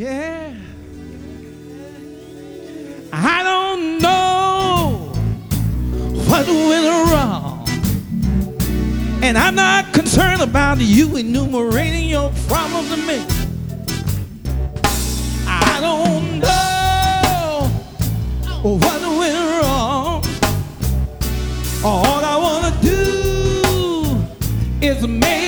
Yeah. I don't know what went wrong. And I'm not concerned about you enumerating your problems to me. I don't know what went wrong. All I want to do is make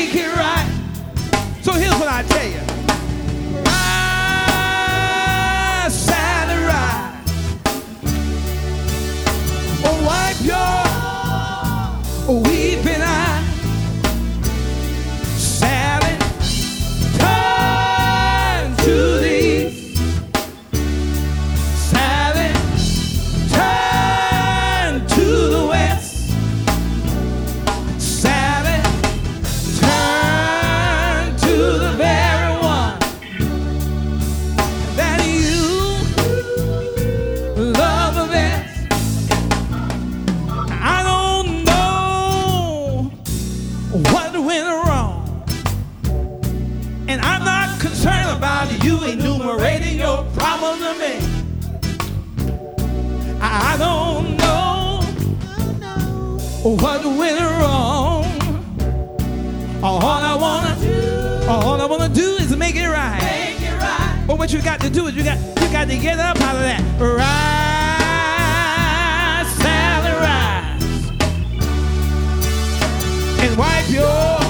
went wrong, and I'm not concerned about you enumerating your problems to me. I don't know what went wrong. All I wanna do, all I wanna do is make it right. Make it right. But what you got to do is you got you got to get up out of that. Rise, Sally, rise, and wipe your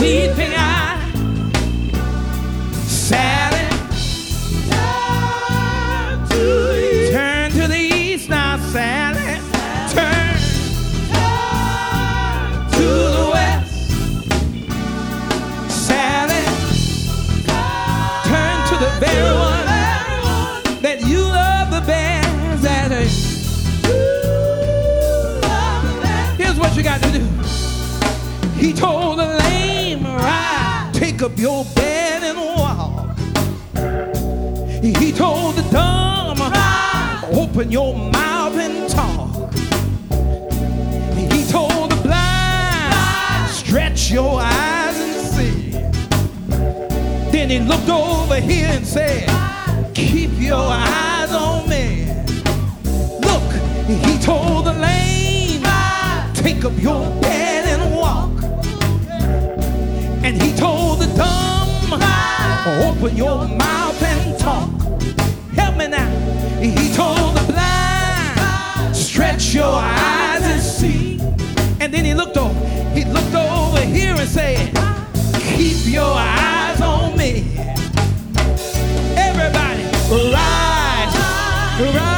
weeping eye. Sally, turn to the east. Now, Sally. Turn to the west. Sally, turn to the very one that you love the best. That up your bed and walk. He told the dumb, open your mouth and talk. He told the blind, stretch your eyes and see. Then he looked over here and said, keep your eyes on me. Look, he told the lame, take up your bed open your mouth and talk. Help me now. He told the blind, stretch your eyes and see. And then he looked over, he looked over here and said, keep your eyes on me. Everybody, rise, rise,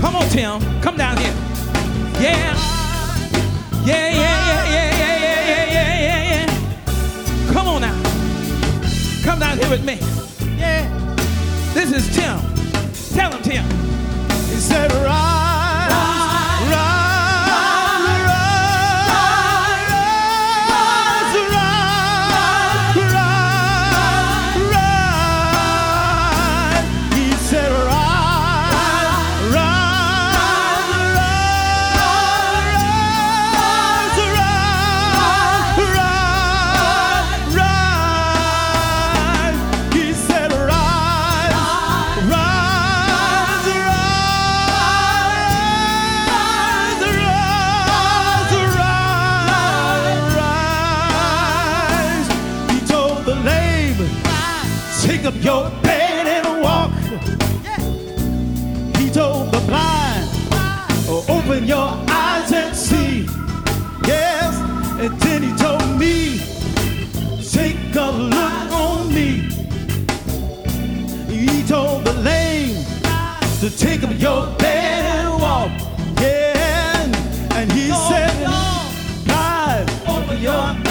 Come on, Tim. Come down here. Yeah. Yeah, yeah, yeah, yeah, yeah, yeah, yeah, yeah. Come on now. Come down here with me. Yeah. This is Tim. Tell him, Tim. Your bed and walk. He told the blind, oh, open your eyes and see. Yes, and then he told me, take a look on me. He told the lame to take up your bed and walk. Yeah, and he said, blind, open your eyes